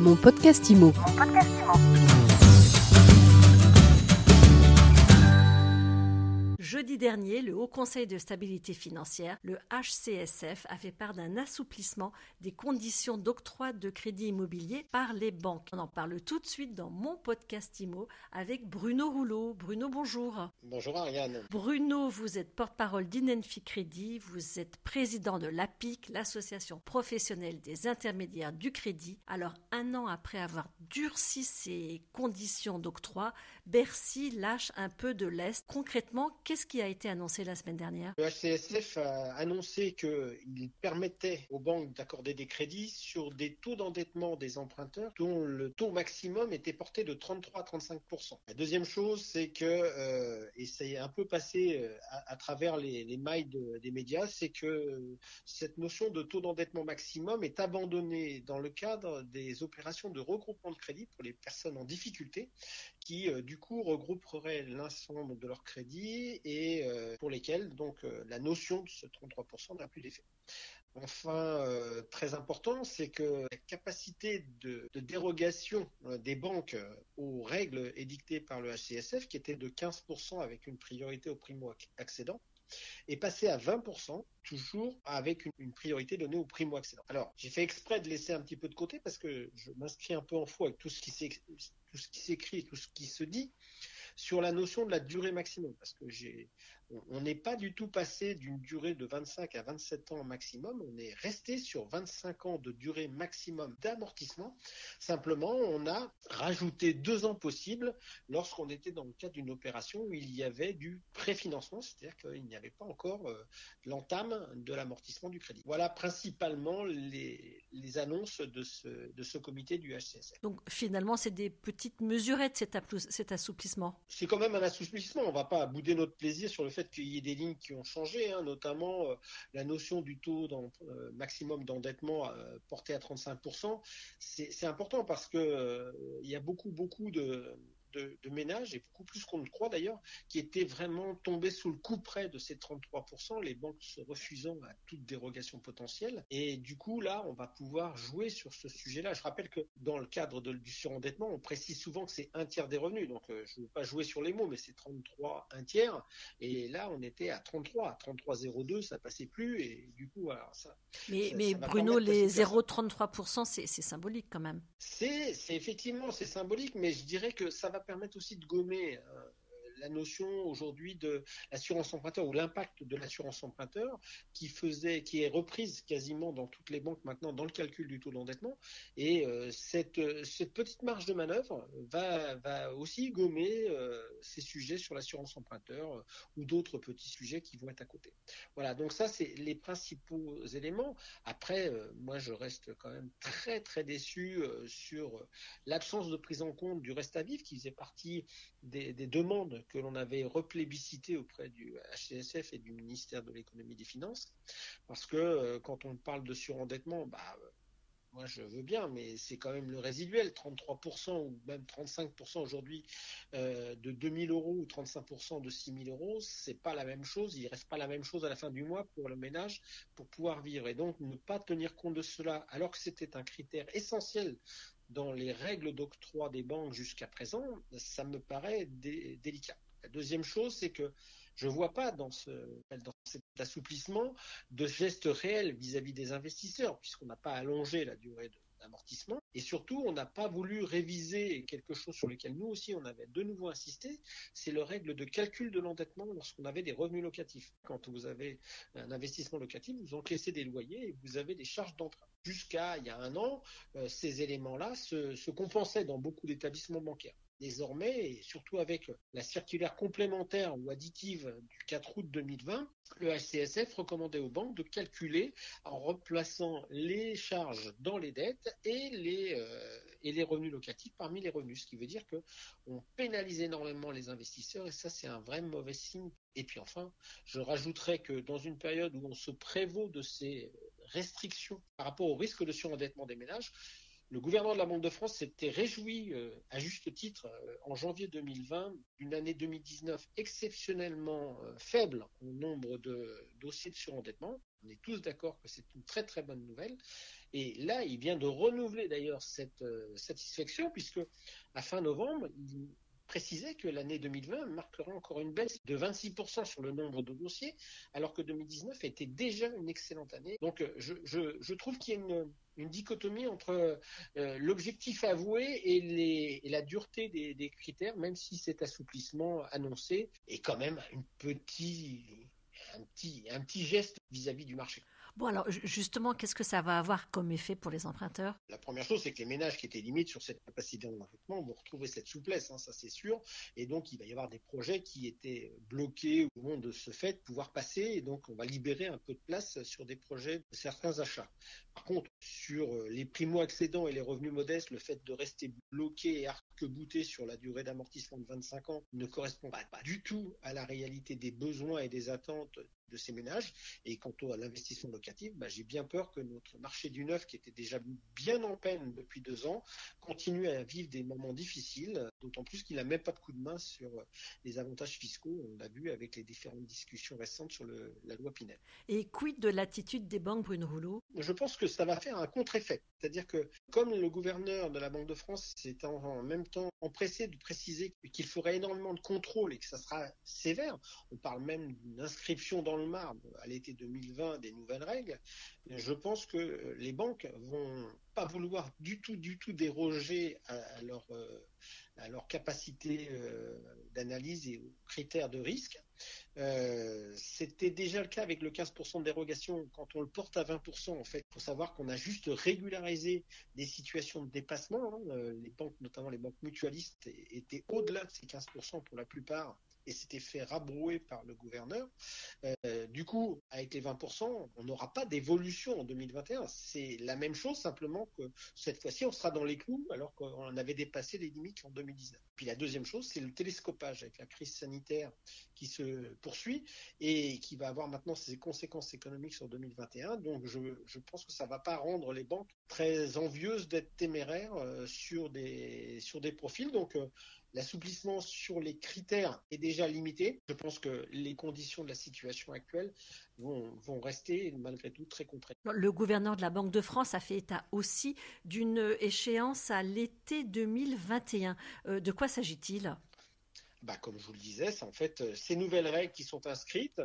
Mon podcast IMO. Jeudi dernier, le Haut Conseil de stabilité financière, le HCSF, a fait part d'un assouplissement des conditions d'octroi de crédit immobilier par les banques. On en parle tout de suite dans mon podcast IMO avec Bruno Rouleau. Bruno, bonjour. Bonjour Ariane. Bruno, vous êtes porte-parole d'Inenfi Crédit, vous êtes président de l'APIC, l'association professionnelle des intermédiaires du crédit. Alors, un an après avoir durci ses conditions d'octroi, Bercy lâche un peu de l'Est. Concrètement, qu'est-ce qui a été annoncé la semaine dernière? Le HCSF a annoncé qu'il permettait aux banques d'accorder des crédits sur des taux d'endettement des emprunteurs dont le taux maximum était porté de 33 à 35% La deuxième chose, c'est que, euh, et c'est un peu passé euh, à, travers les, mailles des médias, c'est que cette notion de taux d'endettement maximum est abandonnée dans le cadre des opérations de regroupement de crédit pour les personnes en difficulté qui, euh, du coup, regrouperaient l'ensemble de leurs crédits et euh, pour lesquels donc euh, la notion de ce 33% n'a plus d'effet. Enfin, euh, très important, c'est que la capacité de, dérogation des banques aux règles édictées par le HCSF, qui était de 15% avec une priorité au primo-accédant, est passée à 20%, toujours avec une, priorité donnée au primo-accédant. Alors, j'ai fait exprès de laisser un petit peu de côté parce que je m'inscris un peu en faux avec tout ce qui s'écrit et tout ce qui se dit sur la notion de la durée maximum, parce que j'ai on n'est pas du tout passé d'une durée de 25 à 27 ans maximum, on est resté sur 25 ans de durée maximum d'amortissement. Simplement, on a rajouté deux ans possibles lorsqu'on était dans le cadre d'une opération où il y avait du préfinancement, c'est-à-dire qu'il n'y avait pas encore euh, l'entame de l'amortissement du crédit. Voilà principalement les, annonces de ce, de ce comité du HCSF. Donc finalement, c'est des petites mesurettes cet, cet assouplissement? C'est quand même un assouplissement, on ne va pas bouder notre plaisir sur le fait qu'il y ait des lignes qui ont changé, hein, notamment euh, la notion du taux euh, maximum d'endettement euh, porté à 35%. C'est important parce que il y a beaucoup, beaucoup de de, ménages, et beaucoup plus qu'on ne croit d'ailleurs, qui étaient vraiment tombés sous le coup près de ces 33%, les banques se refusant à toute dérogation potentielle. Et du coup, là, on va pouvoir jouer sur ce sujet-là. Je rappelle que dans le cadre du surendettement, on précise souvent que c'est un tiers des revenus. Donc, euh, je ne veux pas jouer sur les mots, mais c'est 33, un tiers. Et là, on était à 33, à 33,02, ça passait plus. Et du coup, alors ça. Mais, mais Bruno, les 0,33%, c'est symbolique quand même. C'est effectivement, c'est symbolique, mais je dirais que ça va permettre aussi de gommer euh, la notion aujourd'hui de l'assurance emprunteur ou l'impact de l'assurance emprunteur qui faisait, qui est reprise quasiment dans toutes les banques maintenant dans le calcul du taux d'endettement. Et euh, cette, cette, petite marge de manœuvre va, va aussi gommer euh, ces sujets sur l'assurance emprunteur euh, ou d'autres petits sujets qui vont être à côté. Voilà, donc ça c'est les principaux éléments. Après, moi je reste quand même très très déçu sur l'absence de prise en compte du reste à vivre qui faisait partie des, des demandes que l'on avait replébiscité auprès du HCSF et du ministère de l'économie et des finances, parce que euh, quand on parle de surendettement, bah, euh, moi je veux bien, mais c'est quand même le résiduel, 33% ou même 35% aujourd'hui euh, de 2000 euros ou 35% de 6000 euros, c'est pas la même chose, il reste pas la même chose à la fin du mois pour le ménage pour pouvoir vivre. Et donc ne pas tenir compte de cela, alors que c'était un critère essentiel dans les règles d'octroi des banques jusqu'à présent, ça me paraît délicat. La deuxième chose, c'est que je ne vois pas dans, ce, dans cet assouplissement de gestes réels vis-à-vis des investisseurs, puisqu'on n'a pas allongé la durée d'amortissement. Et surtout, on n'a pas voulu réviser quelque chose sur lequel nous aussi on avait de nouveau insisté, c'est le règle de calcul de l'endettement lorsqu'on avait des revenus locatifs. Quand vous avez un investissement locatif, vous encaissez des loyers et vous avez des charges d'emprunt. Jusqu'à il y a un an, euh, ces éléments-là se compensaient dans beaucoup d'établissements bancaires désormais, et surtout avec la circulaire complémentaire ou additive du 4 août 2020, le HCSF recommandait aux banques de calculer en replaçant les charges dans les dettes et les, euh, revenus locatifs parmi les revenus, ce qui veut dire qu'on pénalise énormément les investisseurs et ça c'est un vrai mauvais signe. Et puis enfin, je rajouterais que dans une période où on se prévaut de ces restrictions par rapport au risque de surendettement des ménages, le gouvernement de la Banque de France s'était réjoui, euh, à juste titre, euh, en janvier 2020, d'une année 2019 exceptionnellement euh, faible en nombre de dossiers de surendettement. On est tous d'accord que c'est une très très bonne nouvelle. Et là, il vient de renouveler d'ailleurs cette satisfaction puisque à fin novembre, il précisait que l'année 2020 marquera encore une baisse de 26% sur le nombre de dossiers, alors que 2019 était déjà une excellente année. Donc je, trouve qu'il y a une, dichotomie entre euh, l'objectif avoué et, la dureté des, critères, même si cet assouplissement annoncé est quand même un petit, un petit, un petit geste vis à -vis du marché. Bon, alors justement, qu'est-ce que ça va avoir comme effet pour les emprunteurs? La première chose, c'est que les ménages qui étaient limites sur cette capacité d'endettement vont retrouver cette souplesse, hein, ça c'est sûr. Et donc, il va y avoir des projets qui étaient bloqués au moment de ce fait pouvoir passer. Et donc, on va libérer un peu de place sur des projets de certains achats. Par contre, sur euh, les primo-accédants et les revenus modestes, le fait de rester bloqué et arc-bouté sur la durée d'amortissement de 25 ans ne correspond pas, pas du tout à la réalité des besoins et des attentes de ces ménages. Et quant à l'investissement locatif, bah, j'ai bien peur que notre marché du neuf, qui était déjà bien en peine depuis deux ans, continue à vivre des moments difficiles, d'autant plus qu'il n'a même pas de coup de main sur les avantages fiscaux. On l'a vu avec les différentes discussions récentes sur la loi Pinel. Et quid de l'attitude des banques, Bruno Rouleau Je pense que ça va faire un contre-effet. C'est-à-dire que comme le gouverneur de la Banque de France s'est en, même temps empressé de préciser qu'il ferait énormément de contrôle et que ça sera sévère, on parle même d'une inscription dans le marbre à l'été 2020 des nouvelles règles, je pense que les banques vont pas vouloir du tout, du tout déroger à, leur, euh, leur capacité euh, d'analyse et aux critères de risque. Euh, c'était déjà le cas avec le 15% de dérogation. Quand on le porte à 20%, en fait, il faut savoir qu'on a juste régularisé des situations de dépassement. Hein. Les banques, notamment les banques mutualistes, étaient au-delà de ces 15% pour la plupart et s'était fait rabrouer par le gouverneur. Euh, du coup, avec les 20%, on n'aura pas d'évolution en 2021. C'est la même chose, simplement que cette fois-ci, on sera dans les clous alors qu'on avait dépassé les limites en 2019. Puis la deuxième chose, c'est le télescopage avec la crise sanitaire qui se poursuit et qui va avoir maintenant ses conséquences économiques sur 2021. Donc je, pense que ça ne va pas rendre les banques très envieuses d'être téméraires euh, sur des sur des profils. Donc euh, L'assouplissement sur les critères est déjà limité. Je pense que les conditions de la situation actuelle vont, rester malgré tout très contraintes. Le gouverneur de la Banque de France a fait état aussi d'une échéance à l'été 2021. Euh, de quoi s'agit-il? Bah, comme je vous le disais, c'est en fait euh, ces nouvelles règles qui sont inscrites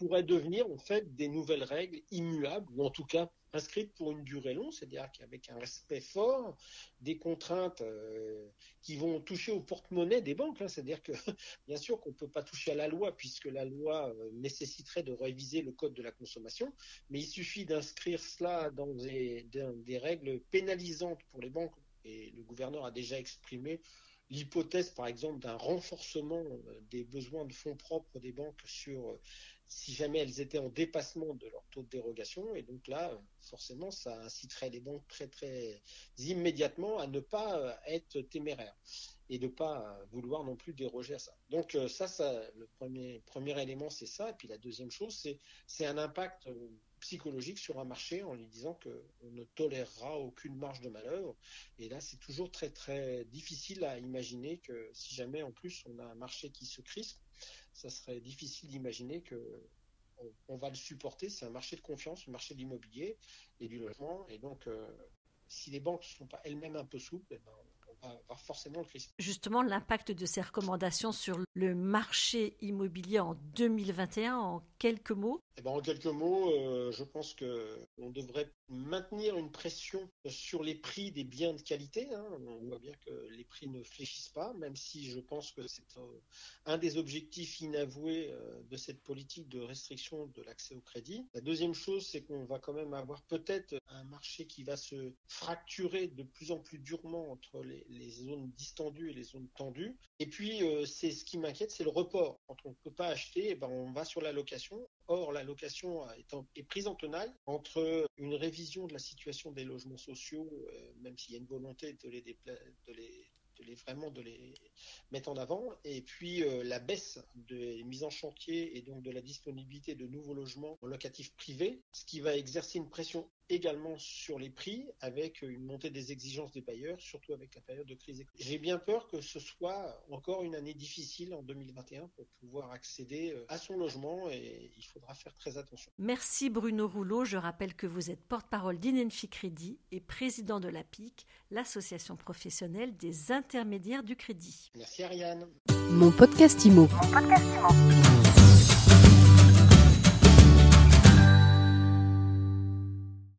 pourraient devenir en fait des nouvelles règles immuables ou en tout cas inscrites pour une durée longue, c'est-à-dire qu'avec un respect fort des contraintes euh, qui vont toucher au porte-monnaie des banques. Hein. c'est-à-dire que bien sûr qu'on ne peut pas toucher à la loi puisque la loi euh, nécessiterait de réviser le code de la consommation, mais il suffit d'inscrire cela dans des, dans des règles pénalisantes pour les banques. Et le gouverneur a déjà exprimé l'hypothèse, par exemple, d'un renforcement euh, des besoins de fonds propres des banques sur si jamais elles étaient en dépassement de leur taux de dérogation. Et donc là, forcément, ça inciterait les banques très, très immédiatement à ne pas euh, être téméraires et de ne pas vouloir non plus déroger à ça. Donc euh, ça, ça le premier, premier élément, c'est ça. Et puis la deuxième chose, c'est, un impact euh, psychologique sur un marché en lui disant qu'on ne tolérera aucune marge de manœuvre. Et là, c'est toujours très très difficile à imaginer que si jamais en plus on a un marché qui se crispe, ça serait difficile d'imaginer que on, va le supporter. C'est un marché de confiance, le marché de l'immobilier et du logement. Et donc, euh, si les banques ne sont pas elles-mêmes un peu souples, eh ben, on avoir forcément le crisp. Justement, l'impact de ces recommandations sur le marché immobilier en 2021, en quelques mots? Eh ben, En quelques mots, euh, je pense qu'on devrait maintenir une pression sur les prix des biens de qualité. Hein. On voit bien que les prix ne fléchissent pas, même si je pense que c'est euh, un des objectifs inavoués euh, de cette politique de restriction de l'accès au crédit. La deuxième chose, c'est qu'on va quand même avoir peut-être un marché qui va se fracturer de plus en plus durement entre les, zones distendues et les zones tendues. Et puis, euh, c'est ce qui m'inquiète, c'est le report. Quand on ne peut pas acheter, eh ben, on va sur la location. Or, la location est, est prise en tenaille entre une révision vision de la situation des logements sociaux, euh, même s'il y a une volonté de les, de les, vraiment de les mettre en avant, et puis euh, la baisse des mises en chantier et donc de la disponibilité de nouveaux logements locatifs privés, ce qui va exercer une pression également sur les prix avec une montée des exigences des bailleurs, surtout avec la période de crise. J'ai bien peur que ce soit encore une année difficile en 2021 pour pouvoir accéder euh, à son logement et il faudra faire très attention. Merci Bruno Rouleau. Je rappelle que vous êtes porte-parole d'Inenfi Crédit et président de l'APIC, l'association professionnelle des intermédiaires du crédit. Merci Ariane. Mon podcast Mon podcast Imo.